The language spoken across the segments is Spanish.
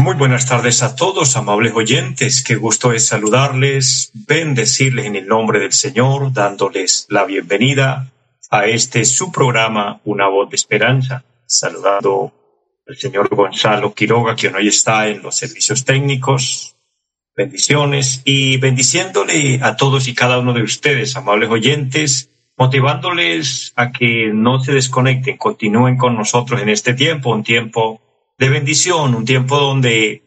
Muy buenas tardes a todos, amables oyentes. Qué gusto es saludarles, bendecirles en el nombre del Señor, dándoles la bienvenida a este su programa, Una voz de esperanza. Saludando el señor Gonzalo Quiroga, quien hoy está en los servicios técnicos. Bendiciones y bendiciéndole a todos y cada uno de ustedes, amables oyentes, motivándoles a que no se desconecten, continúen con nosotros en este tiempo, un tiempo de bendición, un tiempo donde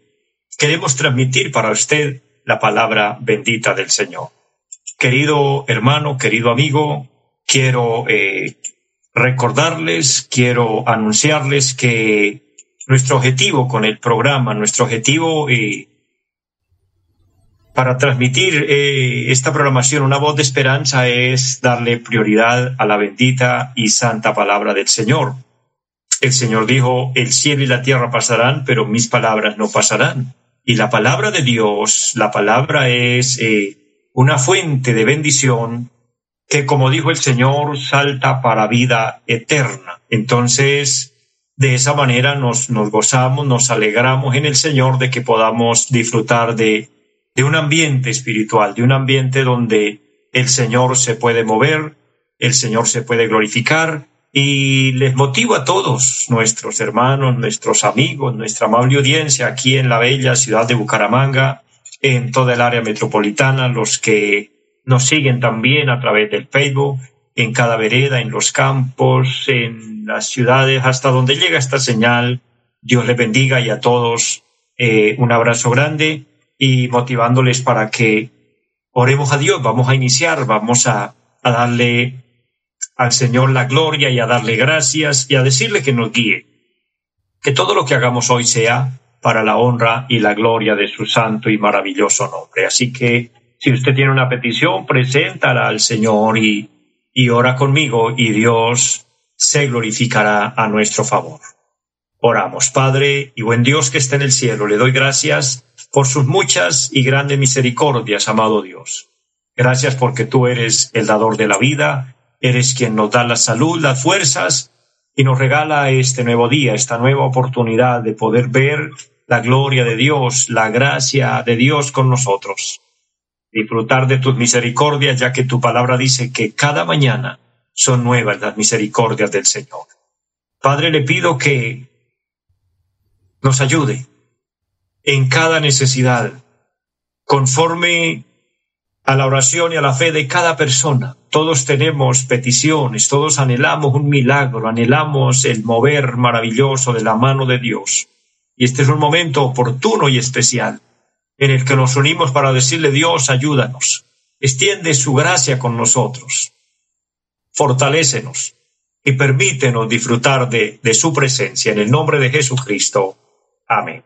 queremos transmitir para usted la palabra bendita del Señor. Querido hermano, querido amigo, quiero eh, recordarles, quiero anunciarles que nuestro objetivo con el programa, nuestro objetivo eh, para transmitir eh, esta programación, una voz de esperanza, es darle prioridad a la bendita y santa palabra del Señor. El Señor dijo, el cielo y la tierra pasarán, pero mis palabras no pasarán. Y la palabra de Dios, la palabra es eh, una fuente de bendición que, como dijo el Señor, salta para vida eterna. Entonces, de esa manera nos, nos gozamos, nos alegramos en el Señor de que podamos disfrutar de, de un ambiente espiritual, de un ambiente donde el Señor se puede mover, el Señor se puede glorificar y les motivo a todos nuestros hermanos, nuestros amigos, nuestra amable audiencia aquí en la bella ciudad de Bucaramanga, en toda el área metropolitana, los que nos siguen también a través del Facebook, en cada vereda, en los campos, en las ciudades, hasta donde llega esta señal. Dios les bendiga y a todos eh, un abrazo grande y motivándoles para que oremos a Dios. Vamos a iniciar, vamos a, a darle al Señor la gloria y a darle gracias y a decirle que nos guíe. Que todo lo que hagamos hoy sea para la honra y la gloria de su santo y maravilloso nombre. Así que si usted tiene una petición, preséntala al Señor y y ora conmigo y Dios se glorificará a nuestro favor. Oramos, Padre y buen Dios que está en el cielo, le doy gracias por sus muchas y grandes misericordias, amado Dios. Gracias porque tú eres el dador de la vida, eres quien nos da la salud, las fuerzas y nos regala este nuevo día, esta nueva oportunidad de poder ver la gloria de Dios, la gracia de Dios con nosotros disfrutar de tus misericordias, ya que tu palabra dice que cada mañana son nuevas las misericordias del Señor. Padre, le pido que nos ayude en cada necesidad, conforme a la oración y a la fe de cada persona. Todos tenemos peticiones, todos anhelamos un milagro, anhelamos el mover maravilloso de la mano de Dios. Y este es un momento oportuno y especial en el que nos unimos para decirle Dios, ayúdanos, extiende su gracia con nosotros, fortalécenos y permítenos disfrutar de, de su presencia en el nombre de Jesucristo. Amén.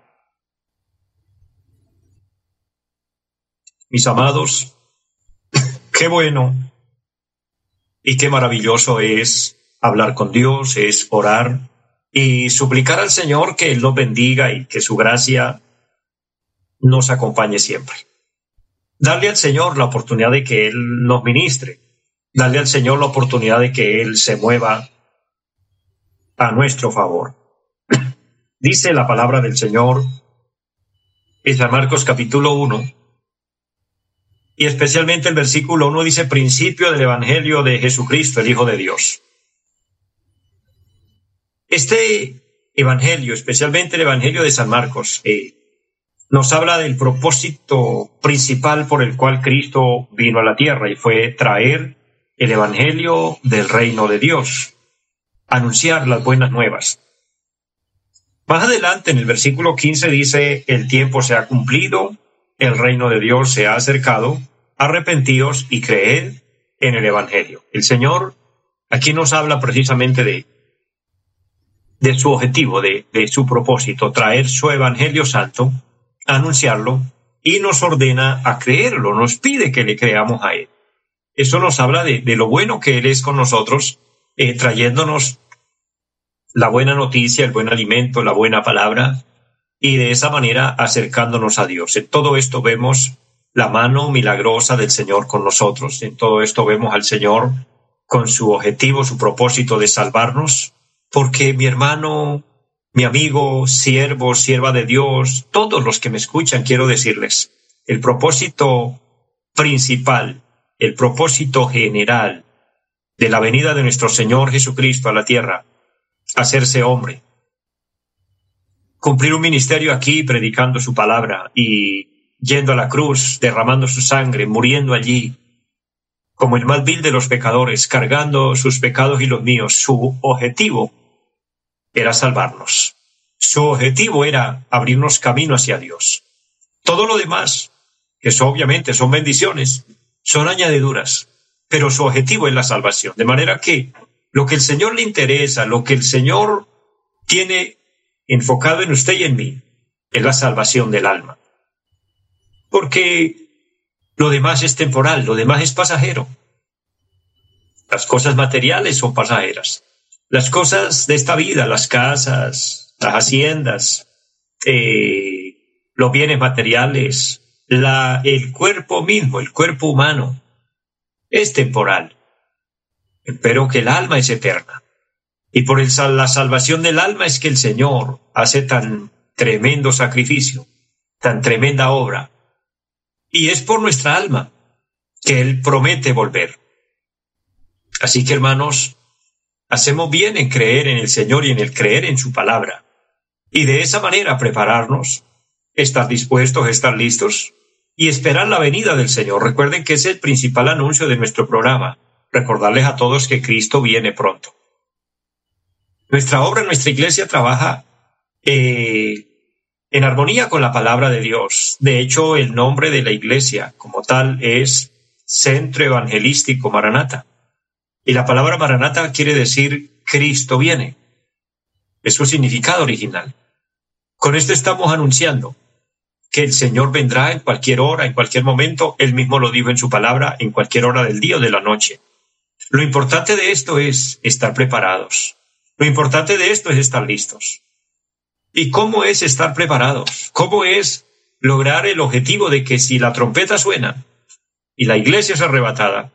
Mis amados, qué bueno y qué maravilloso es hablar con Dios, es orar y suplicar al Señor que Él nos bendiga y que su gracia nos acompañe siempre. Darle al Señor la oportunidad de que Él nos ministre, darle al Señor la oportunidad de que Él se mueva a nuestro favor. Dice la palabra del Señor en San Marcos capítulo 1, y especialmente el versículo 1 dice principio del Evangelio de Jesucristo, el Hijo de Dios. Este Evangelio, especialmente el Evangelio de San Marcos, eh, nos habla del propósito principal por el cual Cristo vino a la tierra y fue traer el Evangelio del reino de Dios, anunciar las buenas nuevas. Más adelante en el versículo 15 dice, el tiempo se ha cumplido, el reino de Dios se ha acercado, arrepentíos y creed en el Evangelio. El Señor aquí nos habla precisamente de, de su objetivo, de, de su propósito, traer su Evangelio Santo, anunciarlo, y nos ordena a creerlo, nos pide que le creamos a Él. Eso nos habla de, de lo bueno que Él es con nosotros, eh, trayéndonos la buena noticia, el buen alimento, la buena palabra, y de esa manera acercándonos a Dios. En todo esto vemos la mano milagrosa del Señor con nosotros. En todo esto vemos al Señor con su objetivo, su propósito de salvarnos, porque mi hermano, mi amigo, siervo, sierva de Dios, todos los que me escuchan, quiero decirles, el propósito principal, el propósito general de la venida de nuestro Señor Jesucristo a la tierra, hacerse hombre, cumplir un ministerio aquí predicando su palabra y yendo a la cruz, derramando su sangre, muriendo allí, como el más vil de los pecadores, cargando sus pecados y los míos. Su objetivo era salvarnos. Su objetivo era abrirnos camino hacia Dios. Todo lo demás, que obviamente son bendiciones, son añadiduras, pero su objetivo es la salvación. De manera que lo que el Señor le interesa, lo que el Señor tiene enfocado en usted y en mí, es la salvación del alma. Porque lo demás es temporal, lo demás es pasajero. Las cosas materiales son pasajeras. Las cosas de esta vida, las casas, las haciendas, eh, los bienes materiales, la, el cuerpo mismo, el cuerpo humano, es temporal. Pero que el alma es eterna. Y por el, la salvación del alma es que el Señor hace tan tremendo sacrificio, tan tremenda obra. Y es por nuestra alma que Él promete volver. Así que hermanos, hacemos bien en creer en el Señor y en el creer en su palabra. Y de esa manera prepararnos, estar dispuestos, estar listos y esperar la venida del Señor. Recuerden que es el principal anuncio de nuestro programa. Recordarles a todos que Cristo viene pronto. Nuestra obra, nuestra iglesia trabaja eh, en armonía con la palabra de Dios. De hecho, el nombre de la iglesia como tal es Centro Evangelístico Maranata. Y la palabra Maranata quiere decir Cristo viene. Es su significado original. Con esto estamos anunciando que el Señor vendrá en cualquier hora, en cualquier momento. Él mismo lo dijo en su palabra, en cualquier hora del día o de la noche. Lo importante de esto es estar preparados. Lo importante de esto es estar listos. ¿Y cómo es estar preparados? ¿Cómo es lograr el objetivo de que si la trompeta suena y la iglesia es arrebatada,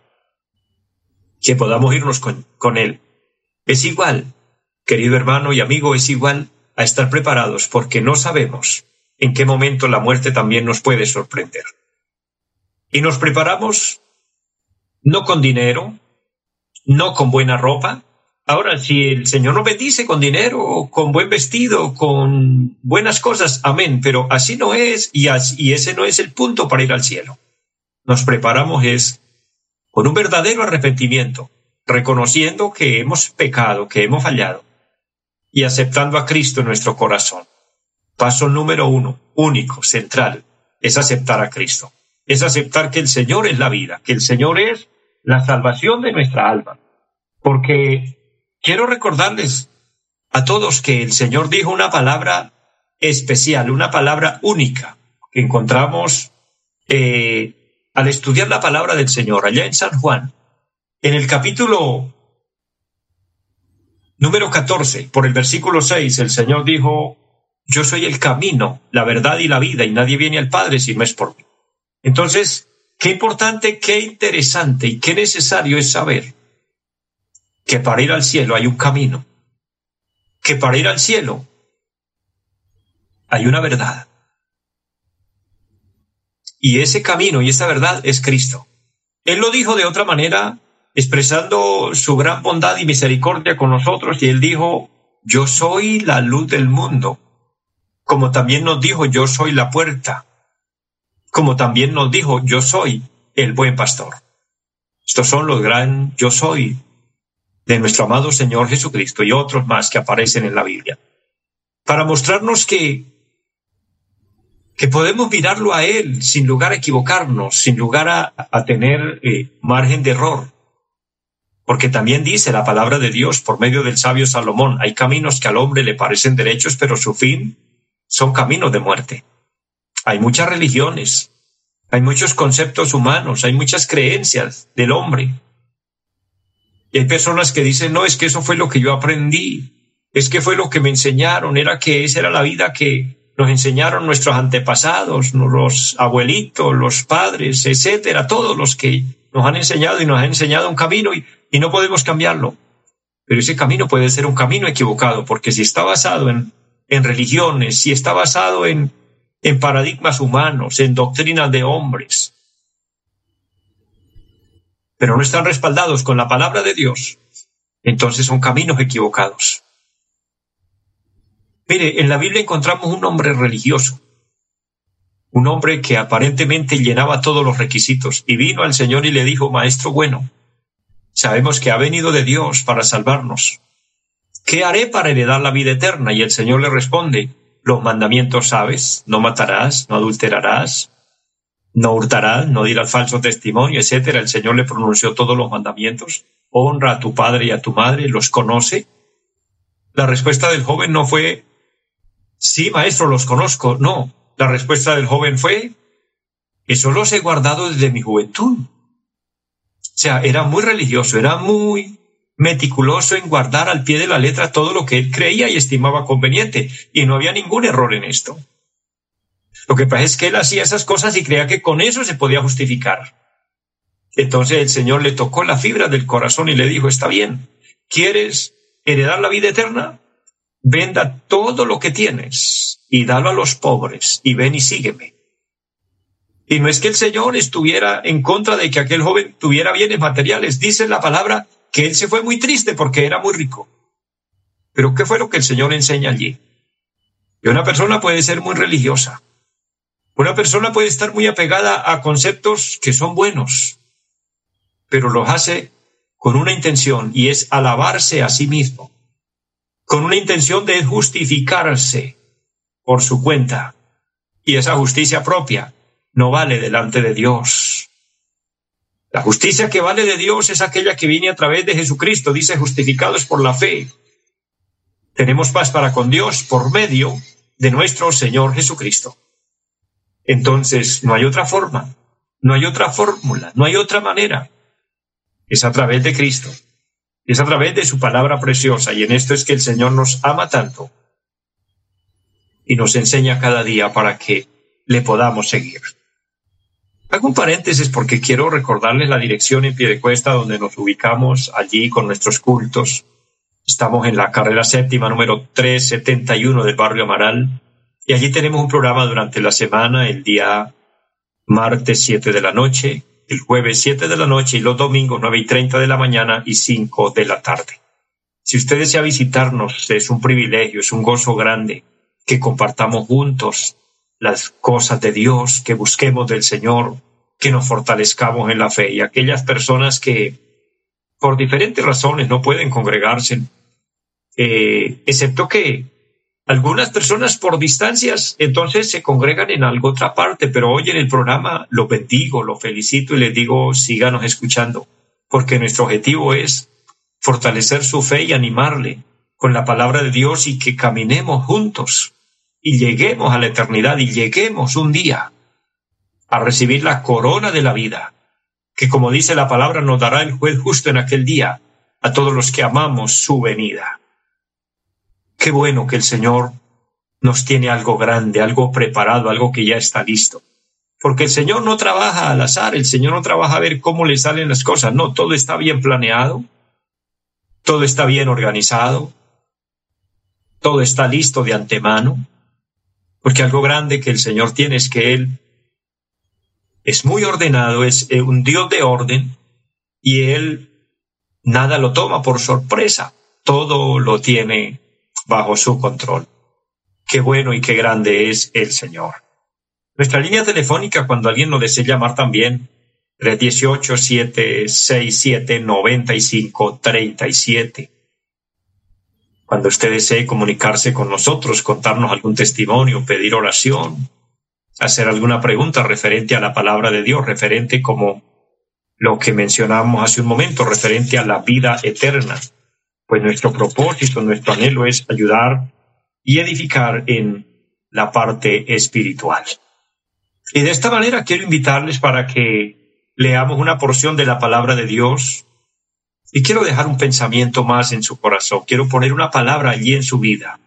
que podamos irnos con, con él? Es igual, querido hermano y amigo, es igual a estar preparados porque no sabemos en qué momento la muerte también nos puede sorprender. Y nos preparamos no con dinero, no con buena ropa, Ahora, si el Señor nos bendice con dinero, con buen vestido, con buenas cosas, amén, pero así no es y, ese no es el punto para ir al cielo. Nos preparamos es con un verdadero arrepentimiento, reconociendo que hemos pecado, que hemos fallado y aceptando a Cristo en nuestro corazón. Paso número uno, único, central, es aceptar a Cristo. Es aceptar que el Señor es la vida, que el Señor es la salvación de nuestra alma. Porque Quiero recordarles a todos que el Señor dijo una palabra especial, una palabra única que encontramos eh, al estudiar la palabra del Señor allá en San Juan, en el capítulo número 14, por el versículo 6, el Señor dijo, yo soy el camino, la verdad y la vida, y nadie viene al Padre si no es por mí. Entonces, qué importante, qué interesante y qué necesario es saber que para ir al cielo hay un camino, que para ir al cielo hay una verdad. Y ese camino y esa verdad es Cristo. Él lo dijo de otra manera, expresando su gran bondad y misericordia con nosotros, y él dijo, yo soy la luz del mundo, como también nos dijo, yo soy la puerta, como también nos dijo, yo soy el buen pastor. Estos son los gran yo soy de nuestro amado Señor Jesucristo y otros más que aparecen en la Biblia, para mostrarnos que, que podemos mirarlo a Él sin lugar a equivocarnos, sin lugar a, tener eh, margen de error. Porque también dice la palabra de Dios por medio del sabio Salomón, hay caminos que al hombre le parecen derechos, pero su fin son caminos de muerte. Hay muchas religiones, hay muchos conceptos humanos, hay muchas creencias del hombre. Y hay personas que dicen, no, es que eso fue lo que yo aprendí, es que fue lo que me enseñaron, era que esa era la vida que nos enseñaron nuestros antepasados, los abuelitos, los padres, etcétera, todos los que nos han enseñado y nos han enseñado un camino y, no podemos cambiarlo. Pero ese camino puede ser un camino equivocado, porque si está basado en, religiones, si está basado en paradigmas humanos, en doctrinas de hombres, pero no están respaldados con la palabra de Dios, entonces son caminos equivocados. Mire, en la Biblia encontramos un hombre religioso, un hombre que aparentemente llenaba todos los requisitos y vino al Señor y le dijo, Maestro bueno, sabemos que ha venido de Dios para salvarnos. ¿Qué haré para heredar la vida eterna? Y el Señor le responde, los mandamientos sabes, no matarás, no adulterarás, no hurtarás, no dirás falso testimonio, etcétera. El Señor le pronunció todos los mandamientos. Honra a tu padre y a tu madre, los conoce. La respuesta del joven no fue, sí, maestro, los conozco. No, la respuesta del joven fue, eso los he guardado desde mi juventud. O sea, era muy religioso, era muy meticuloso en guardar al pie de la letra todo lo que él creía y estimaba conveniente, y no había ningún error en esto. Lo que pasa es que él hacía esas cosas y creía que con eso se podía justificar. Entonces el Señor le tocó la fibra del corazón y le dijo, está bien, ¿quieres heredar la vida eterna? Venda todo lo que tienes y dalo a los pobres y ven y sígueme. Y no es que el Señor estuviera en contra de que aquel joven tuviera bienes materiales. Dice la palabra que él se fue muy triste porque era muy rico. Pero ¿qué fue lo que el Señor enseña allí? Que una persona puede ser muy religiosa. Una persona puede estar muy apegada a conceptos que son buenos, pero los hace con una intención y es alabarse a sí mismo, con una intención de justificarse por su cuenta. Y esa justicia propia no vale delante de Dios. La justicia que vale de Dios es aquella que viene a través de Jesucristo, dice justificados por la fe. Tenemos paz para con Dios por medio de nuestro Señor Jesucristo. Entonces, no hay otra forma, no hay otra fórmula, no hay otra manera. Es a través de Cristo, es a través de su palabra preciosa, y en esto es que el Señor nos ama tanto y nos enseña cada día para que le podamos seguir. Hago un paréntesis porque quiero recordarles la dirección en pie cuesta donde nos ubicamos allí con nuestros cultos. Estamos en la carrera séptima número 371 del barrio Amaral y allí tenemos un programa durante la semana, el día martes 7 de la noche, el jueves 7 de la noche y los domingos 9 y 30 de la mañana y 5 de la tarde. Si usted desea visitarnos, es un privilegio, es un gozo grande que compartamos juntos las cosas de Dios, que busquemos del Señor, que nos fortalezcamos en la fe. Y aquellas personas que por diferentes razones no pueden congregarse, eh, excepto que algunas personas por distancias entonces se congregan en algo otra parte, pero hoy en el programa lo bendigo, lo felicito y les digo síganos escuchando, porque nuestro objetivo es fortalecer su fe y animarle con la palabra de Dios y que caminemos juntos y lleguemos a la eternidad y lleguemos un día a recibir la corona de la vida, que como dice la palabra nos dará el juez justo en aquel día a todos los que amamos su venida. Qué bueno que el Señor nos tiene algo grande, algo preparado, algo que ya está listo. Porque el Señor no trabaja al azar, el Señor no trabaja a ver cómo le salen las cosas, no, todo está bien planeado, todo está bien organizado, todo está listo de antemano, porque algo grande que el Señor tiene es que Él es muy ordenado, es eh, un Dios de orden, y Él nada lo toma por sorpresa, todo lo tiene bajo su control. Qué bueno y qué grande es el Señor. Nuestra línea telefónica, cuando alguien nos desea llamar también, 318-767-9537. Cuando usted desee comunicarse con nosotros, contarnos algún testimonio, pedir oración, hacer alguna pregunta referente a la palabra de Dios, referente como lo que mencionamos hace un momento referente a la vida eterna. Pues nuestro propósito, nuestro anhelo es ayudar y edificar en la parte espiritual. Y de esta manera quiero invitarles para que leamos una porción de la palabra de Dios y quiero dejar un pensamiento más en su corazón. Quiero poner una palabra allí en su vida.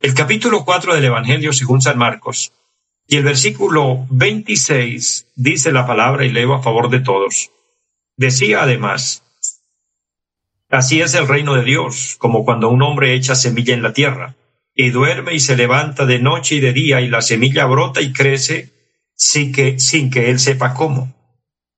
El capítulo 4 del Evangelio según San Marcos y el versículo 26 dice la palabra y leo a favor de todos. Decía además, Así es el reino de Dios, como cuando un hombre echa semilla en la tierra, y duerme y se levanta de noche y de día, y la semilla brota y crece sin que, sin que él sepa cómo.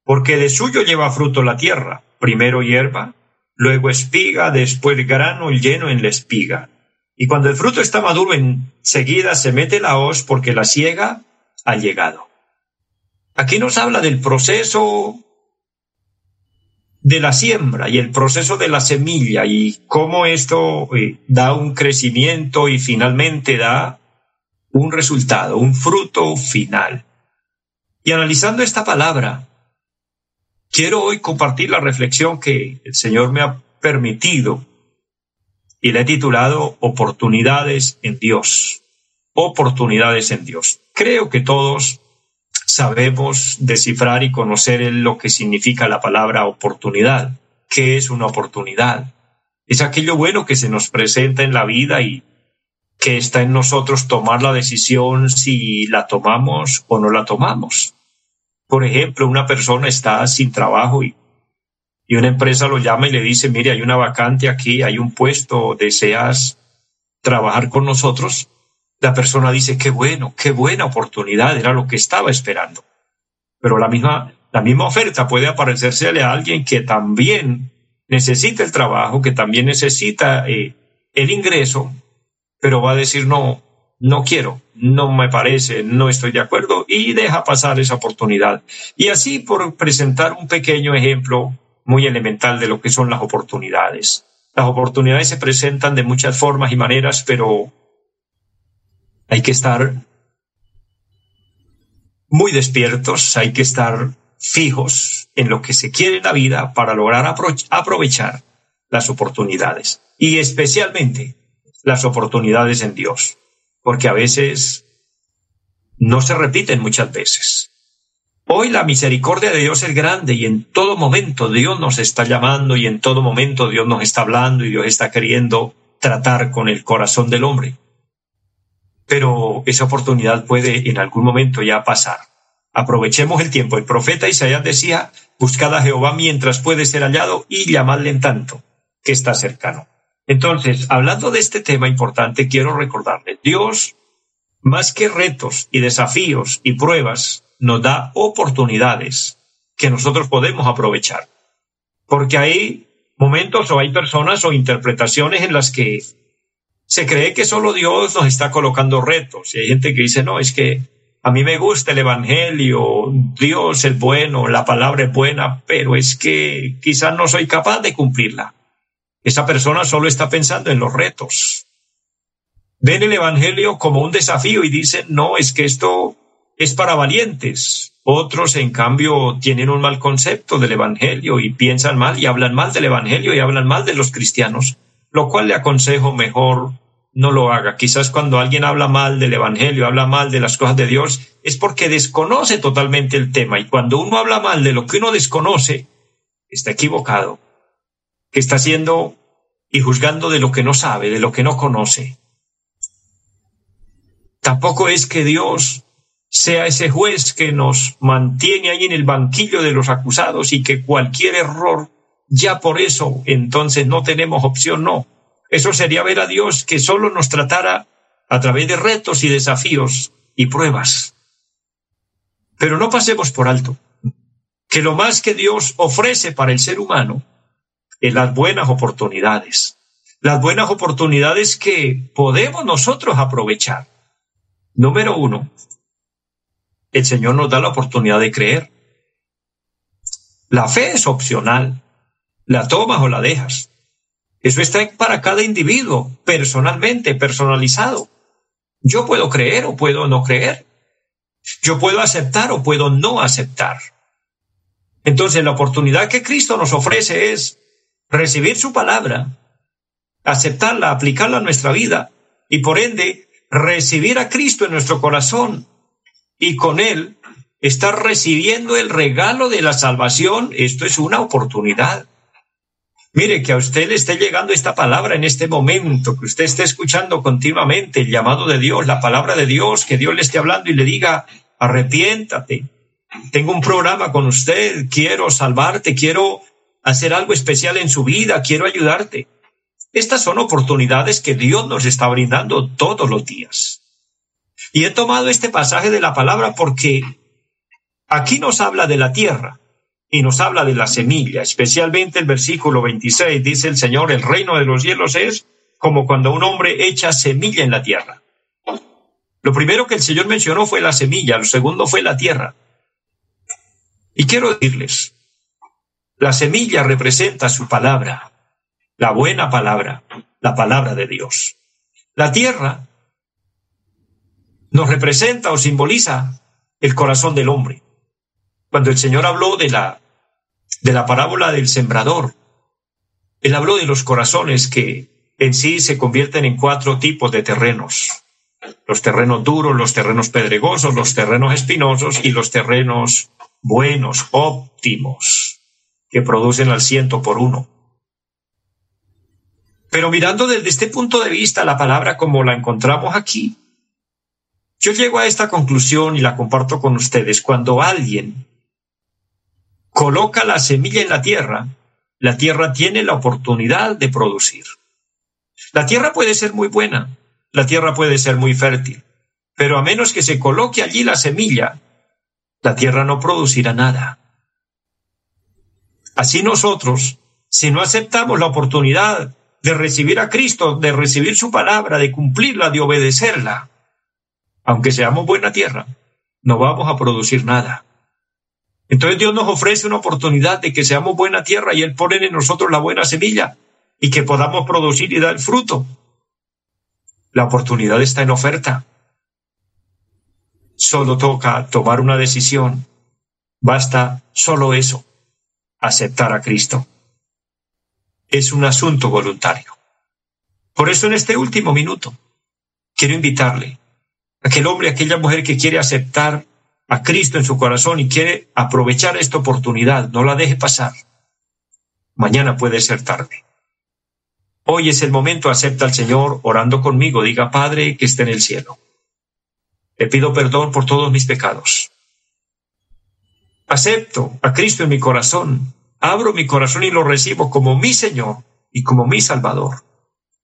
Porque de suyo lleva fruto la tierra, primero hierba, luego espiga, después grano lleno en la espiga. Y cuando el fruto está maduro, enseguida se mete la hoz porque la siega ha llegado. Aquí nos habla del proceso de la siembra y el proceso de la semilla y cómo esto eh, da un crecimiento y finalmente da un resultado, un fruto final. Y analizando esta palabra, Quiero hoy compartir la reflexión que el Señor me ha permitido y la he titulado Oportunidades en Dios. Oportunidades en Dios. Creo que todos sabemos descifrar y conocer lo que significa la palabra oportunidad. ¿Qué es una oportunidad? Es aquello bueno que se nos presenta en la vida y que está en nosotros tomar la decisión si la tomamos o no la tomamos. Por ejemplo, una persona está sin trabajo y, y una empresa lo llama y le dice, mire, hay una vacante aquí, hay un puesto, deseas trabajar con nosotros. La persona dice, qué bueno, qué buena oportunidad, era lo que estaba esperando. Pero la misma, la misma oferta puede aparecérsele a alguien que también necesita el trabajo, que también necesita eh, el ingreso, pero va a decir, no, no quiero, no me parece, no estoy de acuerdo y deja pasar esa oportunidad. Y así por presentar un pequeño ejemplo muy elemental de lo que son las oportunidades. Las oportunidades se presentan de muchas formas y maneras, pero hay que estar muy despiertos, hay que estar fijos en lo que se quiere en la vida para lograr aprovechar las oportunidades y especialmente las oportunidades en Dios porque a veces no se repiten muchas veces. Hoy la misericordia de Dios es grande y en todo momento Dios nos está llamando y en todo momento Dios nos está hablando y Dios está queriendo tratar con el corazón del hombre. Pero esa oportunidad puede en algún momento ya pasar. Aprovechemos el tiempo. El profeta Isaías decía, buscad a Jehová mientras puede ser hallado y llamadle en tanto que está cercano. Entonces, hablando de este tema importante, quiero recordarle, Dios, más que retos y desafíos y pruebas, nos da oportunidades que nosotros podemos aprovechar. Porque hay momentos o hay personas o interpretaciones en las que se cree que solo Dios nos está colocando retos. Y hay gente que dice, no, es que a mí me gusta el Evangelio, Dios es bueno, la palabra es buena, pero es que quizás no soy capaz de cumplirla. Esa persona solo está pensando en los retos. Ven el Evangelio como un desafío y dicen, no, es que esto es para valientes. Otros, en cambio, tienen un mal concepto del Evangelio y piensan mal y hablan mal del Evangelio y hablan mal de los cristianos, lo cual le aconsejo mejor no lo haga. Quizás cuando alguien habla mal del Evangelio, habla mal de las cosas de Dios, es porque desconoce totalmente el tema. Y cuando uno habla mal de lo que uno desconoce, está equivocado que está haciendo y juzgando de lo que no sabe, de lo que no conoce. Tampoco es que Dios sea ese juez que nos mantiene ahí en el banquillo de los acusados y que cualquier error, ya por eso entonces no tenemos opción, no. Eso sería ver a Dios que solo nos tratara a través de retos y desafíos y pruebas. Pero no pasemos por alto que lo más que Dios ofrece para el ser humano en las buenas oportunidades, las buenas oportunidades que podemos nosotros aprovechar. Número uno, el Señor nos da la oportunidad de creer. La fe es opcional, la tomas o la dejas. Eso está para cada individuo, personalmente, personalizado. Yo puedo creer o puedo no creer. Yo puedo aceptar o puedo no aceptar. Entonces la oportunidad que Cristo nos ofrece es recibir su palabra, aceptarla, aplicarla a nuestra vida y por ende recibir a Cristo en nuestro corazón y con él estar recibiendo el regalo de la salvación. Esto es una oportunidad. Mire, que a usted le esté llegando esta palabra en este momento, que usted esté escuchando continuamente el llamado de Dios, la palabra de Dios, que Dios le esté hablando y le diga, arrepiéntate. Tengo un programa con usted, quiero salvarte, quiero hacer algo especial en su vida, quiero ayudarte. Estas son oportunidades que Dios nos está brindando todos los días. Y he tomado este pasaje de la palabra porque aquí nos habla de la tierra y nos habla de la semilla, especialmente el versículo 26, dice el Señor, el reino de los cielos es como cuando un hombre echa semilla en la tierra. Lo primero que el Señor mencionó fue la semilla, lo segundo fue la tierra. Y quiero decirles, la semilla representa su palabra, la buena palabra, la palabra de Dios. La tierra nos representa o simboliza el corazón del hombre. Cuando el Señor habló de la de la parábola del sembrador. Él habló de los corazones que en sí se convierten en cuatro tipos de terrenos. Los terrenos duros, los terrenos pedregosos, los terrenos espinosos y los terrenos buenos, óptimos, que producen al ciento por uno. Pero mirando desde este punto de vista la palabra como la encontramos aquí, yo llego a esta conclusión y la comparto con ustedes. Cuando alguien coloca la semilla en la tierra, la tierra tiene la oportunidad de producir. La tierra puede ser muy buena, la tierra puede ser muy fértil, pero a menos que se coloque allí la semilla, la tierra no producirá nada. Así nosotros, si no aceptamos la oportunidad de recibir a Cristo, de recibir su palabra, de cumplirla, de obedecerla, aunque seamos buena tierra, no vamos a producir nada. Entonces Dios nos ofrece una oportunidad de que seamos buena tierra y Él pone en nosotros la buena semilla y que podamos producir y dar fruto. La oportunidad está en oferta. Solo toca tomar una decisión. Basta solo eso, aceptar a Cristo. Es un asunto voluntario. Por eso en este último minuto quiero invitarle a aquel hombre, a aquella mujer que quiere aceptar a Cristo en su corazón y quiere aprovechar esta oportunidad, no la deje pasar. Mañana puede ser tarde. Hoy es el momento, acepta al Señor orando conmigo, diga Padre que esté en el cielo. Te pido perdón por todos mis pecados. Acepto a Cristo en mi corazón, abro mi corazón y lo recibo como mi Señor y como mi Salvador.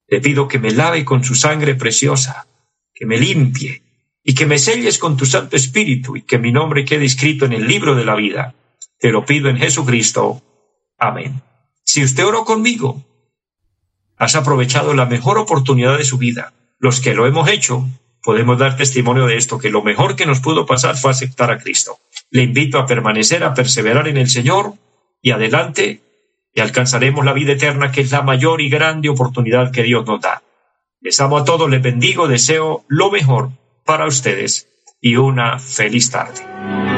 Te pido que me lave con su sangre preciosa, que me limpie, y que me selles con tu Santo Espíritu y que mi nombre quede escrito en el libro de la vida. Te lo pido en Jesucristo. Amén. Si usted oró conmigo, has aprovechado la mejor oportunidad de su vida. Los que lo hemos hecho, podemos dar testimonio de esto, que lo mejor que nos pudo pasar fue aceptar a Cristo. Le invito a permanecer, a perseverar en el Señor y adelante y alcanzaremos la vida eterna, que es la mayor y grande oportunidad que Dios nos da. Les amo a todos, les bendigo, deseo lo mejor para ustedes y una feliz tarde.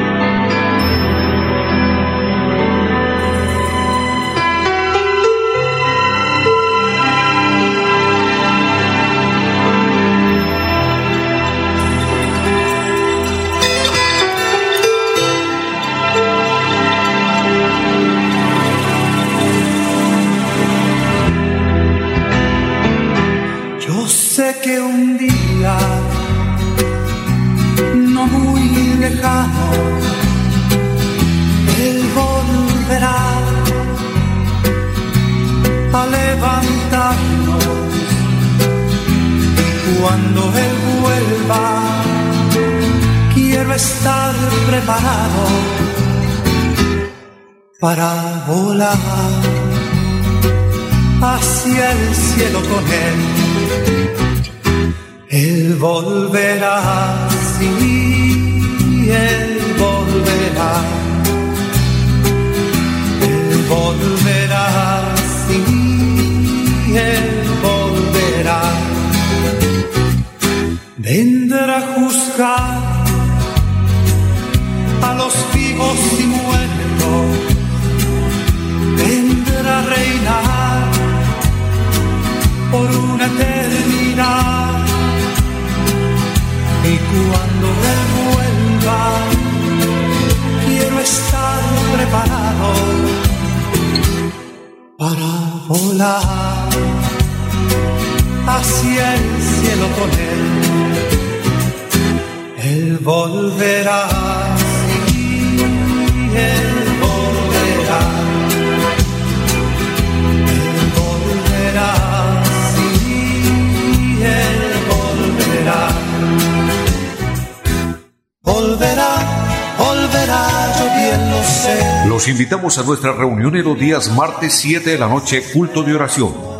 Levantarnos. Cuando Él vuelva, quiero estar preparado para volar hacia el cielo con Él. Él volverá, sí él volverá, Él volverá, aprender a juzgar a los vivos y muertos, aprender a reinar por una eternidad. Y cuando él vuelva, quiero estar preparado para volar hacia el cielo con él él volverá. Y él volverá, volverá, yo bien lo sé. Los invitamos a nuestra reunión en los días martes 7 de la noche, culto de oración.